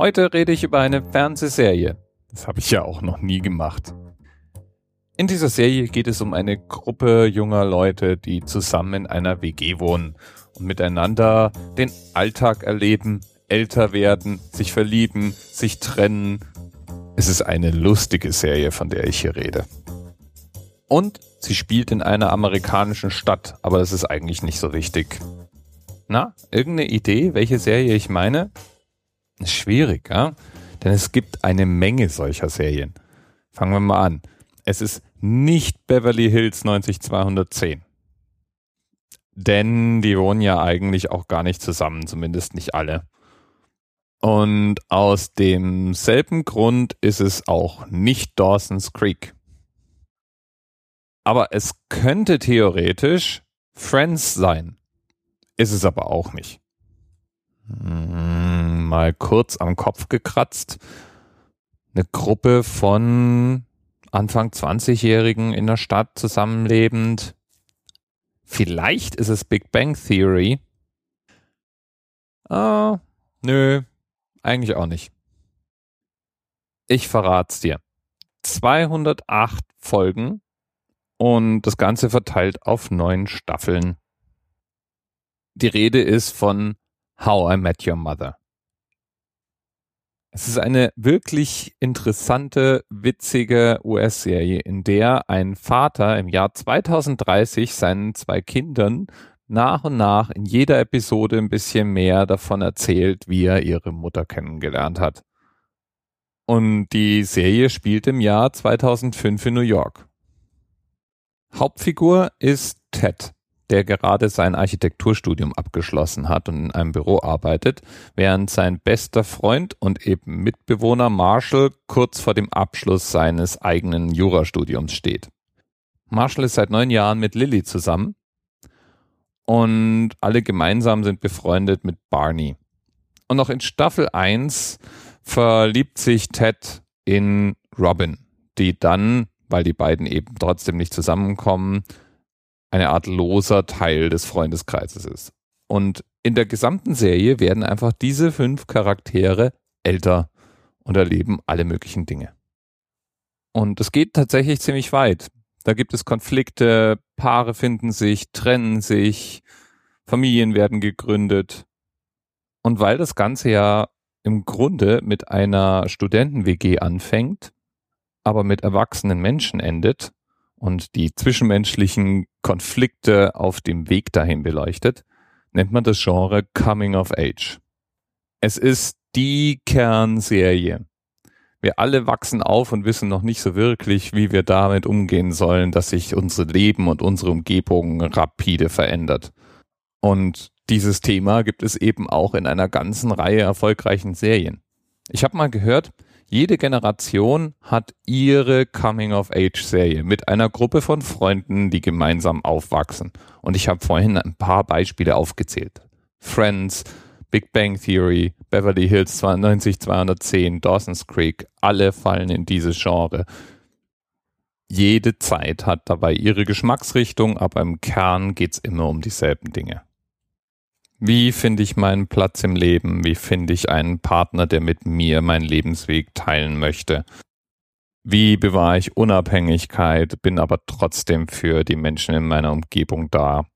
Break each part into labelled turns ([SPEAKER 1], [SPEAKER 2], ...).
[SPEAKER 1] Heute rede ich über eine Fernsehserie. Das habe ich ja auch noch nie gemacht. In dieser Serie geht es um eine Gruppe junger Leute, die zusammen in einer WG wohnen und miteinander den Alltag erleben, älter werden, sich verlieben, sich trennen. Es ist eine lustige Serie, von der ich hier rede. Und sie spielt in einer amerikanischen Stadt, aber das ist eigentlich nicht so wichtig. Na, irgendeine Idee, welche Serie ich meine? Schwierig, ja? Denn es gibt eine Menge solcher Serien. Fangen wir mal an. Es ist nicht Beverly Hills 90210. Denn die wohnen ja eigentlich auch gar nicht zusammen, zumindest nicht alle. Und aus demselben Grund ist es auch nicht Dawson's Creek. Aber es könnte theoretisch Friends sein. Ist es aber auch nicht. Hm, mal kurz am Kopf gekratzt. Eine Gruppe von Anfang 20-Jährigen in der Stadt zusammenlebend. Vielleicht ist es Big Bang Theory. Ah, nö, eigentlich auch nicht. Ich verrat's dir. 208 Folgen und das Ganze verteilt auf neun Staffeln. Die Rede ist von How I Met Your Mother. Es ist eine wirklich interessante, witzige US-Serie, in der ein Vater im Jahr 2030 seinen zwei Kindern nach und nach in jeder Episode ein bisschen mehr davon erzählt, wie er ihre Mutter kennengelernt hat. Und die Serie spielt im Jahr 2005 in New York. Hauptfigur ist Ted, der gerade sein Architekturstudium abgeschlossen hat und in einem Büro arbeitet, während sein bester Freund und eben Mitbewohner Marshall kurz vor dem Abschluss seines eigenen Jurastudiums steht. Marshall ist seit neun Jahren mit Lily zusammen und alle gemeinsam sind befreundet mit Barney. Und noch in Staffel 1 verliebt sich Ted in Robin, die dann weil die beiden eben trotzdem nicht zusammenkommen, eine Art loser Teil des Freundeskreises ist. Und in der gesamten Serie werden einfach diese fünf Charaktere älter und erleben alle möglichen Dinge. Und es geht tatsächlich ziemlich weit. Da gibt es Konflikte, Paare finden sich, trennen sich, Familien werden gegründet. Und weil das Ganze ja im Grunde mit einer Studenten-WG anfängt, aber mit erwachsenen Menschen endet und die zwischenmenschlichen Konflikte auf dem Weg dahin beleuchtet, nennt man das Genre Coming of Age. Es ist die Kernserie. Wir alle wachsen auf und wissen noch nicht so wirklich, wie wir damit umgehen sollen, dass sich unser Leben und unsere Umgebung rapide verändert. Und dieses Thema gibt es eben auch in einer ganzen Reihe erfolgreichen Serien. Ich habe mal gehört, jede Generation hat ihre Coming-of-Age-Serie mit einer Gruppe von Freunden, die gemeinsam aufwachsen. Und ich habe vorhin ein paar Beispiele aufgezählt. Friends, Big Bang Theory, Beverly Hills 90210, Dawson's Creek, alle fallen in dieses Genre. Jede Zeit hat dabei ihre Geschmacksrichtung, aber im Kern geht's immer um dieselben Dinge. Wie finde ich meinen Platz im Leben? Wie finde ich einen Partner, der mit mir meinen Lebensweg teilen möchte? Wie bewahre ich Unabhängigkeit, bin aber trotzdem für die Menschen in meiner Umgebung da?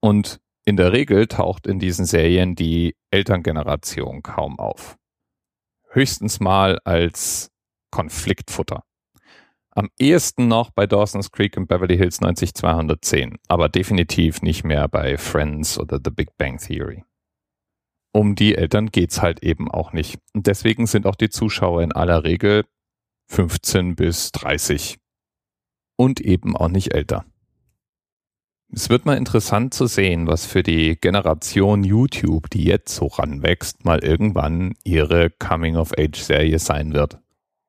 [SPEAKER 1] Und in der Regel taucht in diesen Serien die Elterngeneration kaum auf. Höchstens mal als Konfliktfutter. Am ehesten noch bei Dawson's Creek und Beverly Hills 90210, aber definitiv nicht mehr bei Friends oder The Big Bang Theory. Um die Eltern geht's halt eben auch nicht. Und deswegen sind auch die Zuschauer in aller Regel 15 bis 30 und eben auch nicht älter. Es wird mal interessant zu sehen, was für die Generation YouTube, die jetzt so ranwächst, mal irgendwann ihre Coming-of-Age-Serie sein wird